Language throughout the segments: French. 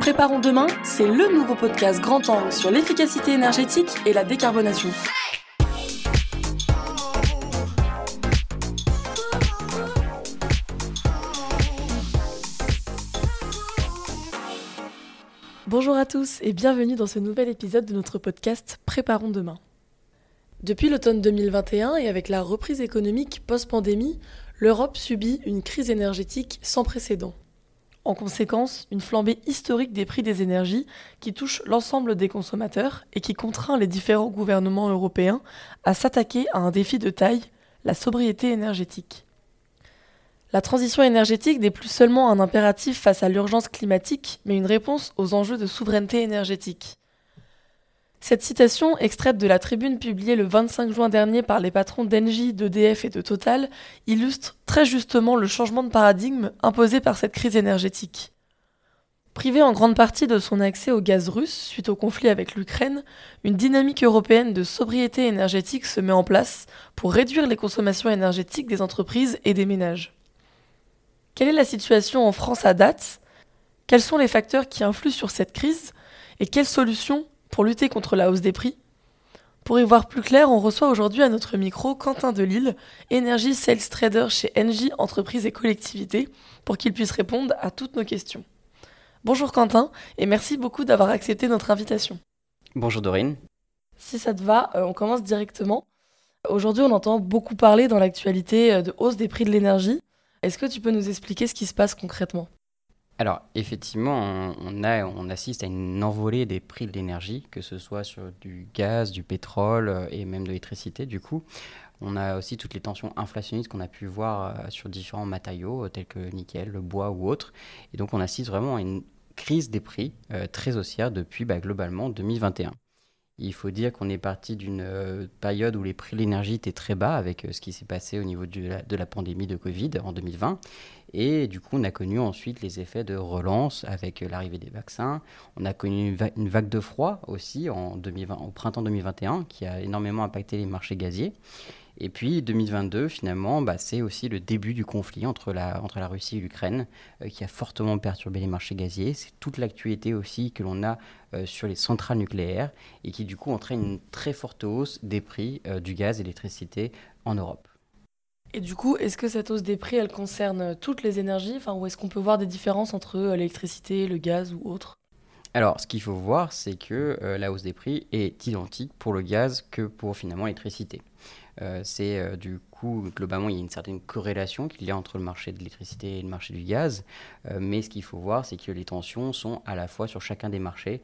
Préparons demain, c'est le nouveau podcast grand angle sur l'efficacité énergétique et la décarbonation. Bonjour à tous et bienvenue dans ce nouvel épisode de notre podcast Préparons demain. Depuis l'automne 2021 et avec la reprise économique post-pandémie, l'Europe subit une crise énergétique sans précédent. En conséquence, une flambée historique des prix des énergies qui touche l'ensemble des consommateurs et qui contraint les différents gouvernements européens à s'attaquer à un défi de taille, la sobriété énergétique. La transition énergétique n'est plus seulement un impératif face à l'urgence climatique, mais une réponse aux enjeux de souveraineté énergétique. Cette citation, extraite de la tribune publiée le 25 juin dernier par les patrons d'Engie, d'EDF et de Total, illustre très justement le changement de paradigme imposé par cette crise énergétique. Privée en grande partie de son accès au gaz russe suite au conflit avec l'Ukraine, une dynamique européenne de sobriété énergétique se met en place pour réduire les consommations énergétiques des entreprises et des ménages. Quelle est la situation en France à date? Quels sont les facteurs qui influent sur cette crise? Et quelles solutions pour lutter contre la hausse des prix Pour y voir plus clair, on reçoit aujourd'hui à notre micro Quentin Delille, Energy Sales Trader chez Engie Entreprises et Collectivités, pour qu'il puisse répondre à toutes nos questions. Bonjour Quentin, et merci beaucoup d'avoir accepté notre invitation. Bonjour Dorine. Si ça te va, euh, on commence directement. Aujourd'hui, on entend beaucoup parler dans l'actualité euh, de hausse des prix de l'énergie. Est-ce que tu peux nous expliquer ce qui se passe concrètement? Alors, effectivement, on, assiste à une envolée des prix de l'énergie, que ce soit sur du gaz, du pétrole euh, et même de l'électricité, du coup. On a aussi toutes les tensions inflationnistes qu'on a pu voir euh, sur différents matériaux, euh, tels que le nickel, le bois ou autres. Et donc, on assiste vraiment à une crise des prix très haussière depuis bah, globalement 2021. Il faut dire qu'on est parti d'une euh, période où les prix de l'énergie étaient très bas avec euh, ce qui s'est passé au niveau de la, pandémie de Covid en 2020. Et du coup, on a connu ensuite les effets de relance avec euh, l'arrivée des vaccins. On a connu une, vague de froid aussi en 2020, au printemps 2021 qui a énormément impacté les marchés gaziers. Et puis 2022, finalement, bah, c'est aussi le début du conflit entre la, entre la Russie et l'Ukraine euh, qui a fortement perturbé les marchés gaziers. C'est toute l'actualité aussi que l'on a euh, sur les centrales nucléaires et qui du coup entraîne une très forte hausse des prix euh, du gaz et de l'électricité en Europe. Et du coup, est-ce que cette hausse des prix, elle concerne toutes les énergies? Enfin, Ou est-ce qu'on peut voir des différences entre l'électricité, le gaz ou autre? Alors, ce qu'il faut voir, c'est que la hausse des prix est identique pour le gaz que pour finalement l'électricité. Euh, c'est euh, du coup, globalement, il y a une certaine corrélation qu'il y a entre le marché de l'électricité et le marché du gaz. Euh, mais ce qu'il faut voir, c'est que les tensions sont à la fois sur chacun des marchés.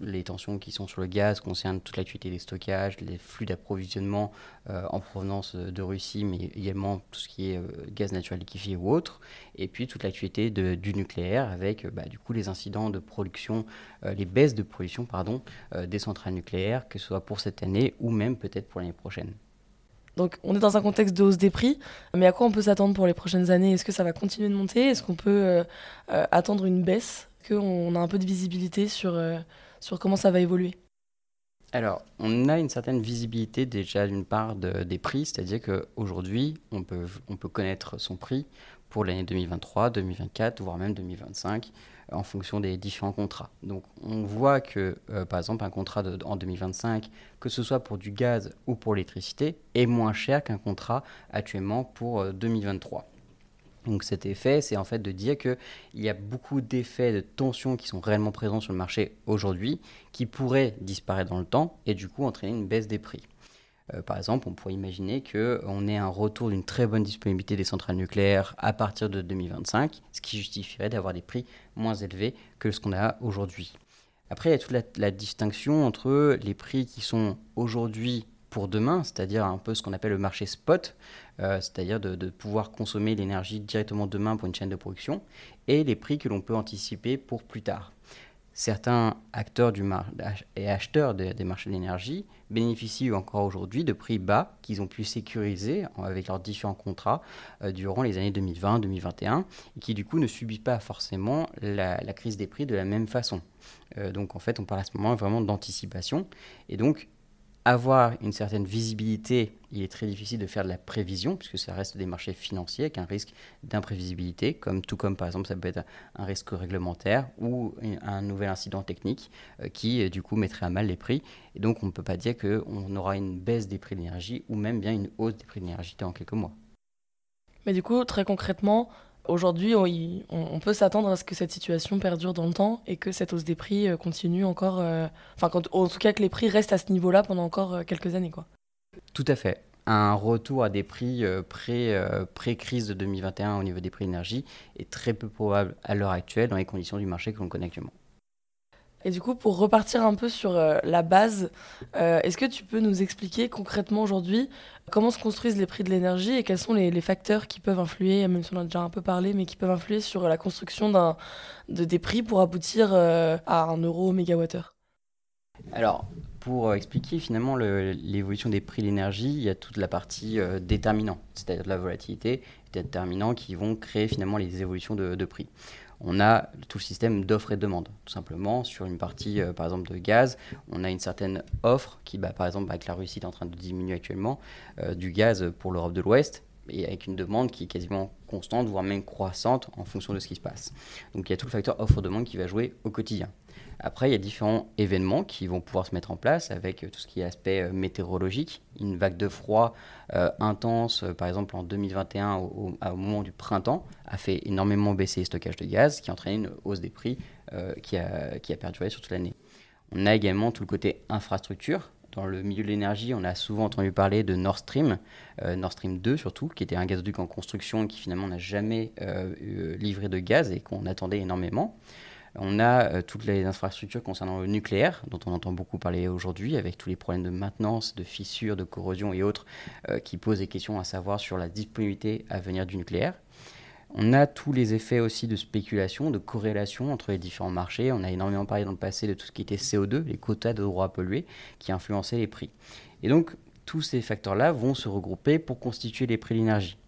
les tensions qui sont sur le gaz concernent toute l'activité des stockages, les flux d'approvisionnement en provenance de Russie, mais également tout ce qui est gaz naturel liquéfié ou autre. Et puis toute l'activité du nucléaire avec bah, du coup les incidents de production, les baisses de production pardon, des centrales nucléaires, que ce soit pour cette année ou même peut-être pour l'année prochaine. Donc on est dans un contexte de hausse des prix, mais à quoi on peut s'attendre pour les prochaines années? Est-ce que ça va continuer de monter? Est-ce qu'on peut euh, euh, attendre une baisse? Qu'on a un peu de visibilité sur, euh, sur comment ça va évoluer? Alors, on a une certaine visibilité déjà d'une part des prix, c'est-à-dire qu'aujourd'hui, on on peut connaître son prix pour l'année 2023, 2024, voire même 2025 en fonction des différents contrats. Donc on voit que, euh, par exemple, un contrat en 2025, que ce soit pour du gaz ou pour l'électricité, est moins cher qu'un contrat actuellement pour 2023. Euh, Donc cet effet, c'est en fait de dire qu'il y a beaucoup d'effets de tension qui sont réellement présents sur le marché aujourd'hui, qui pourraient disparaître dans le temps et du coup entraîner une baisse des prix. Euh, par exemple, on pourrait imaginer qu'on ait un retour d'une très bonne disponibilité des centrales nucléaires à partir de 2025, ce qui justifierait d'avoir des prix moins élevés que ce qu'on a aujourd'hui. Après, il y a toute la, distinction entre les prix qui sont aujourd'hui pour demain, c'est-à-dire un peu ce qu'on appelle le marché spot, euh, c'est-à-dire de, de, pouvoir consommer l'énergie directement demain pour une chaîne de production, et les prix que l'on peut anticiper pour plus tard certains acteurs du et acheteurs des marchés de l'énergie bénéficient encore aujourd'hui de prix bas qu'ils ont pu sécuriser avec leurs différents contrats euh, durant les années 2020-2021 et qui du coup ne subissent pas forcément la, crise des prix de la même façon. Euh, donc en fait on parle à ce moment vraiment d'anticipation et donc avoir une certaine visibilité, il est très difficile de faire de la prévision, puisque ça reste des marchés financiers avec un risque d'imprévisibilité, comme, tout comme par exemple ça peut être un risque réglementaire ou un nouvel incident technique euh, qui du coup mettrait à mal les prix. Et donc on ne peut pas dire qu'on aura une baisse des prix de l'énergie ou même bien une hausse des prix de l'énergie dans quelques mois. Mais du coup, très concrètement, Aujourd'hui, on, peut s'attendre à ce que cette situation perdure dans le temps et que cette hausse des prix euh, continue encore, euh, enfin, en tout cas que les prix restent à ce niveau-là pendant encore euh, quelques années. Quoi. Tout à fait. Un retour à des prix pré-crise de 2021 au niveau des prix d'énergie est très peu probable à l'heure actuelle dans les conditions du marché que l'on connaît actuellement. Et du coup, pour repartir un peu sur euh, la base, euh, est-ce que tu peux nous expliquer concrètement aujourd'hui comment se construisent les prix de l'énergie et quels sont les, facteurs qui peuvent influer, même si on a déjà un peu parlé, mais qui peuvent influer sur la construction de, des prix pour aboutir euh, à un euro au mégawattheure? Alors, pour expliquer finalement l'évolution des prix de l'énergie, il y a toute la partie déterminant, c'est-à-dire la volatilité, déterminants qui vont créer finalement les évolutions de prix on a tout le système d'offres et de demande. Tout simplement, sur une partie, euh, par exemple, de gaz, on a une certaine offre qui, bah, par exemple, avec la Russie, est en train de diminuer actuellement, euh, du gaz pour l'Europe de l'Ouest, et avec une demande qui est quasiment constante, voire même croissante en fonction de ce qui se passe. Donc il y a tout le facteur offre-demande qui va jouer au quotidien. Après, il y a différents événements qui vont pouvoir se mettre en place avec tout ce qui est aspect euh, météorologique. Une vague de froid euh, intense, euh, par exemple en 2021, au, moment du printemps, a fait énormément baisser les stockages de gaz, qui a entraîné une hausse des prix qui, a, qui a perduré sur toute l'année. On a également tout le côté infrastructure. Dans le milieu de l'énergie, on a souvent entendu parler de Nord Stream, Nord Stream 2 surtout, qui était un gazoduc en construction qui finalement n'a jamais livré de gaz et qu'on attendait énormément. On a euh, toutes les infrastructures concernant le nucléaire, dont on entend beaucoup parler aujourd'hui, avec tous les problèmes de maintenance, de fissures, de corrosion et autres, euh, qui posent des questions à savoir sur la disponibilité à venir du nucléaire. On a tous les effets aussi de spéculation, de corrélation entre les différents marchés. On a énormément parlé dans le passé de tout ce qui était CO2, les quotas de droits pollués, qui influençaient les prix. Et donc, tous ces facteurs-là vont se regrouper pour constituer les prix de l'énergie.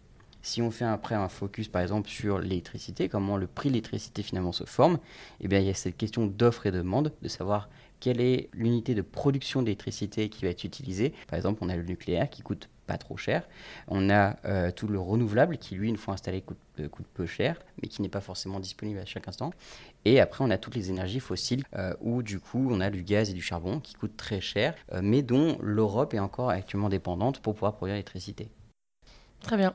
Si on fait après un focus par exemple sur l'électricité, comment le prix de l'électricité finalement se forme, eh bien il y a cette question d'offre et de demande, de savoir quelle est l'unité de production d'électricité qui va être utilisée. Par exemple, on a le nucléaire qui coûte pas trop cher. On a euh, tout le renouvelable qui, lui, une fois installé, coûte, euh, coûte peu cher, mais qui n'est pas forcément disponible à chaque instant. Et après, on a toutes les énergies fossiles euh, où, du coup, on a du gaz et du charbon qui coûtent très cher, mais dont l'Europe est encore actuellement dépendante pour pouvoir produire l'électricité. Très bien.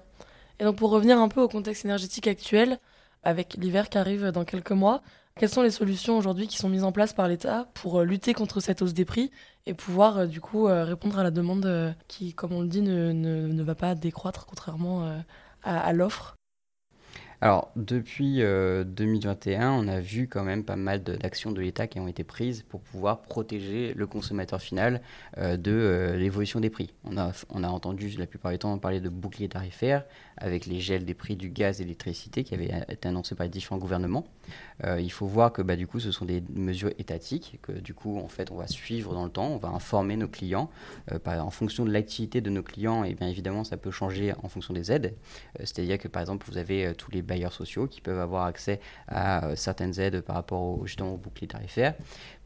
Et donc pour revenir un peu au contexte énergétique actuel, avec l'hiver qui arrive dans quelques mois, quelles sont les solutions aujourd'hui qui sont mises en place par l'État pour euh, lutter contre cette hausse des prix et pouvoir euh, du coup euh, répondre à la demande qui, comme on le dit, ne, ne, va pas décroître contrairement à l'offre? Alors, depuis 2021, euh, on a vu quand même pas mal d'actions de, l'État qui ont été prises pour pouvoir protéger le consommateur final euh, de euh, l'évolution des prix. On a, on a entendu la plupart du temps parler de bouclier tarifaire avec les gels des prix du gaz et de l'électricité qui avaient été annoncés par les différents gouvernements. il faut voir que bah, du coup, ce sont des mesures étatiques, que du coup, en fait, on va suivre dans le temps, on va informer nos clients. en fonction de l'activité de nos clients, et bien évidemment, ça peut changer en fonction des aides. C'est-à-dire que par exemple, vous avez tous les bailleurs sociaux qui peuvent avoir accès à euh, certaines aides par rapport au, justement au bouclier tarifaire.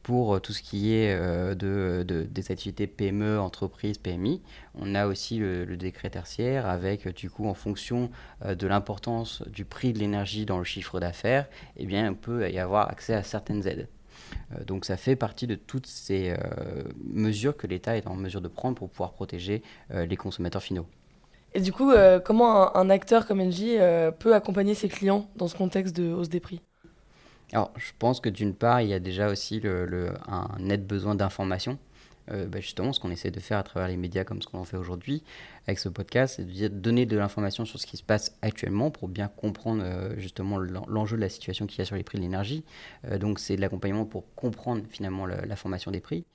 Pour euh, tout ce qui est euh, de, des activités PME, entreprises, PMI, on a aussi le, décret tertiaire avec, du coup, en fonction de l'importance du prix de l'énergie dans le chiffre d'affaires, eh bien, on peut y avoir accès à certaines aides. Donc ça fait partie de toutes ces mesures que l'État est en mesure de prendre pour pouvoir protéger les consommateurs finaux. Et du coup, euh, comment un, acteur comme Engie euh, peut accompagner ses clients dans ce contexte de hausse des prix? Alors, je pense que d'une part, il y a déjà aussi un net besoin d'information. Euh, bah, justement, ce qu'on essaie de faire à travers les médias comme ce qu'on en fait aujourd'hui avec ce podcast, c'est de donner de l'information sur ce qui se passe actuellement pour bien comprendre justement l'enjeu de la situation qu'il y a sur les prix de l'énergie. donc, c'est de l'accompagnement pour comprendre finalement la formation des prix.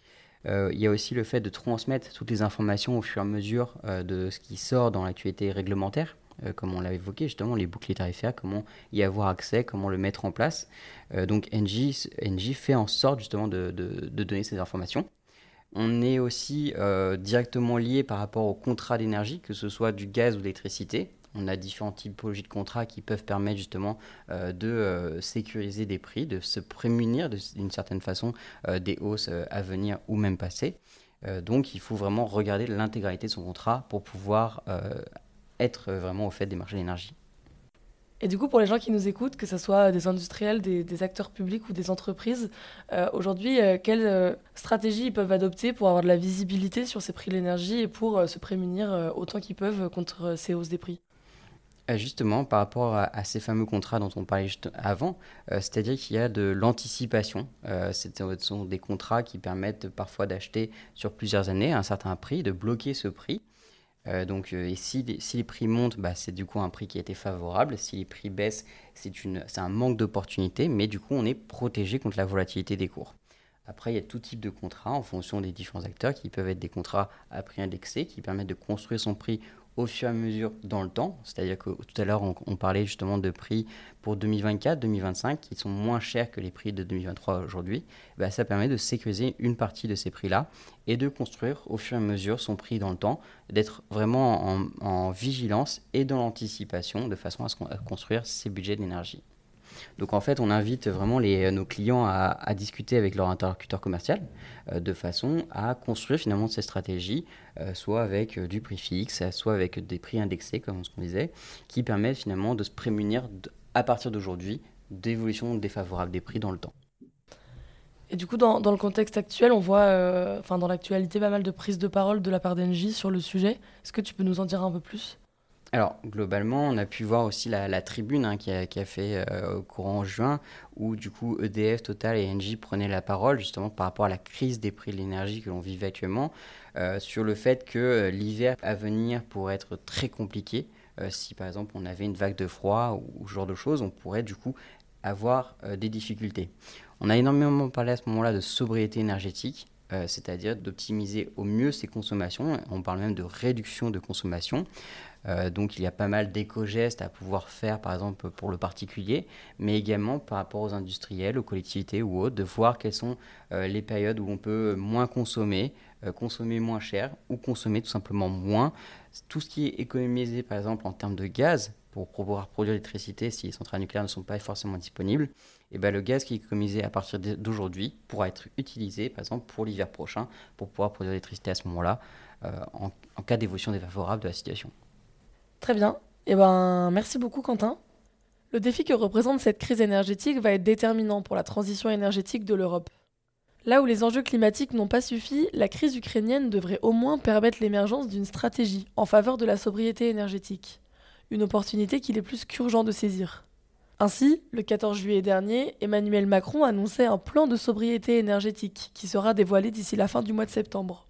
Euh, il y a aussi le fait de transmettre toutes les informations au fur et à mesure euh, de ce qui sort dans l'actualité réglementaire euh, comme on l'a évoqué, justement, les boucliers tarifaires, comment y avoir accès, comment le mettre en place. donc NJ, fait en sorte justement de, de, donner ces informations. On est aussi directement lié par rapport au contrat d'énergie, que ce soit du gaz ou de l'électricité on a différentes typologies de contrats qui peuvent permettre justement euh, de euh, sécuriser des prix, de se prémunir d'une certaine façon euh, des hausses à venir ou même passées. donc il faut vraiment regarder l'intégralité de son contrat pour pouvoir être vraiment au fait des marchés d'énergie. Et du coup, pour les gens qui nous écoutent, que ce soit des industriels, des, acteurs publics ou des entreprises, aujourd'hui, quelles stratégies ils peuvent adopter pour avoir de la visibilité sur ces prix de l'énergie et pour se prémunir autant qu'ils peuvent contre ces hausses des prix? Justement, par rapport à, ces fameux contrats dont on parlait avant, c'est-à-dire qu'il y a de l'anticipation. ce sont des contrats qui permettent parfois d'acheter sur plusieurs années un certain prix, de bloquer ce prix. Euh, donc, euh, si les, prix montent, bah, c'est du coup un prix qui a été favorable. Si les prix baissent, c'est un manque d'opportunité, mais du coup, on est protégé contre la volatilité des cours. Après, il y a tout type de contrats en fonction des différents acteurs qui peuvent être des contrats à prix indexé qui permettent de construire son prix au fur et à mesure dans le temps. C'est-à-dire que tout à l'heure, on, parlait justement de prix pour 2024, 2025 qui sont moins chers que les prix de 2023 aujourd'hui. Bah, ça permet de sécuriser une partie de ces prix-là et de construire au fur et à mesure son prix dans le temps, d'être vraiment en, vigilance et dans l'anticipation de façon à, à construire ses budgets d'énergie. Donc en fait, on invite vraiment les, nos clients à, discuter avec leur interlocuteur commercial euh, de façon à construire finalement ces stratégies, euh, soit avec euh, du prix fixe, soit avec des prix indexés, comme qu'on disait, qui permettent finalement de se prémunir à partir d'aujourd'hui d'évolution défavorable des prix dans le temps. Et du coup, dans, dans le contexte actuel, on voit, enfin dans l'actualité, pas mal de prises de parole de la part d'Engie sur le sujet. Est-ce que tu peux nous en dire un peu plus? Alors, globalement, on a pu voir aussi la, tribune hein, qui, a, fait euh, au courant juin, où du coup EDF, Total et Engie prenaient la parole justement par rapport à la crise des prix de l'énergie que l'on vit actuellement, euh, sur le fait que euh, l'hiver à venir pourrait être très compliqué. si par exemple on avait une vague de froid ou, ce genre de choses, on pourrait du coup avoir des difficultés. On a énormément parlé à ce moment-là de sobriété énergétique. C'est-à-dire d'optimiser au mieux ses consommations. On parle même de réduction de consommation. Euh, donc il y a pas mal d'éco-gestes à pouvoir faire, par exemple pour le particulier, mais également par rapport aux industriels, aux collectivités ou autres, de voir quelles sont euh, les périodes où on peut moins consommer, euh, consommer moins cher ou consommer tout simplement moins. Tout ce qui est économisé, par exemple en termes de gaz, pour pouvoir produire l'électricité si les centrales nucléaires ne sont pas forcément disponibles, et ben le gaz qui est économisé à partir d'aujourd'hui pourra être utilisé, par exemple, pour l'hiver prochain, pour pouvoir produire l'électricité à ce moment-là, en, en cas d'évolution défavorable de la situation. Très bien. Eh ben, merci beaucoup, Quentin. Le défi que représente cette crise énergétique va être déterminant pour la transition énergétique de l'Europe. Là où les enjeux climatiques n'ont pas suffi, la crise ukrainienne devrait au moins permettre l'émergence d'une stratégie en faveur de la sobriété énergétique. Une opportunité qu'il est plus qu'urgent de saisir. Ainsi, le 14 juillet dernier, Emmanuel Macron annonçait un plan de sobriété énergétique qui sera dévoilé d'ici la fin du mois de septembre.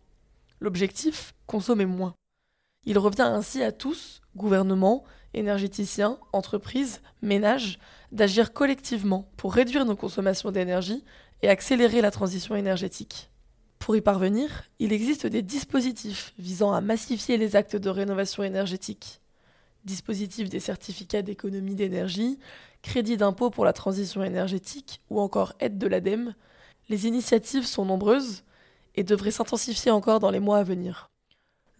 L'objectif Consommer moins. Il revient ainsi à tous, gouvernements, énergéticiens, entreprises, ménages, d'agir collectivement pour réduire nos consommations d'énergie et accélérer la transition énergétique. Pour y parvenir, il existe des dispositifs visant à massifier les actes de rénovation énergétique. Dispositifs des certificats d'économie d'énergie, crédit d'impôt pour la transition énergétique ou encore aide de l'ADEME, les initiatives sont nombreuses et devraient s'intensifier encore dans les mois à venir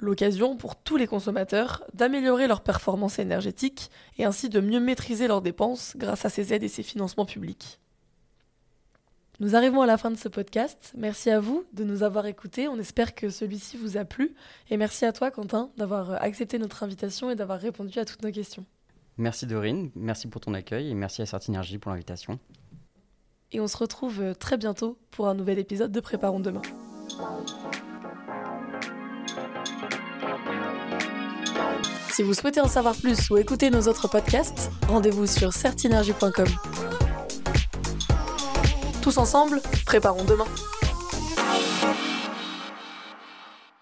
l'occasion pour tous les consommateurs d'améliorer leur performance énergétique et ainsi de mieux maîtriser leurs dépenses grâce à ces aides et ces financements publics. Nous arrivons à la fin de ce podcast. Merci à vous de nous avoir écoutés. On espère que celui-ci vous a plu. Et merci à toi, Quentin, d'avoir accepté notre invitation et d'avoir répondu à toutes nos questions. Merci Dorine, merci pour ton accueil et merci à Certinergie pour l'invitation. Et on se retrouve très bientôt pour un nouvel épisode de Préparons demain. Si vous souhaitez en savoir plus ou écouter nos autres podcasts, rendez-vous sur certinergie.com. Tous ensemble, préparons demain.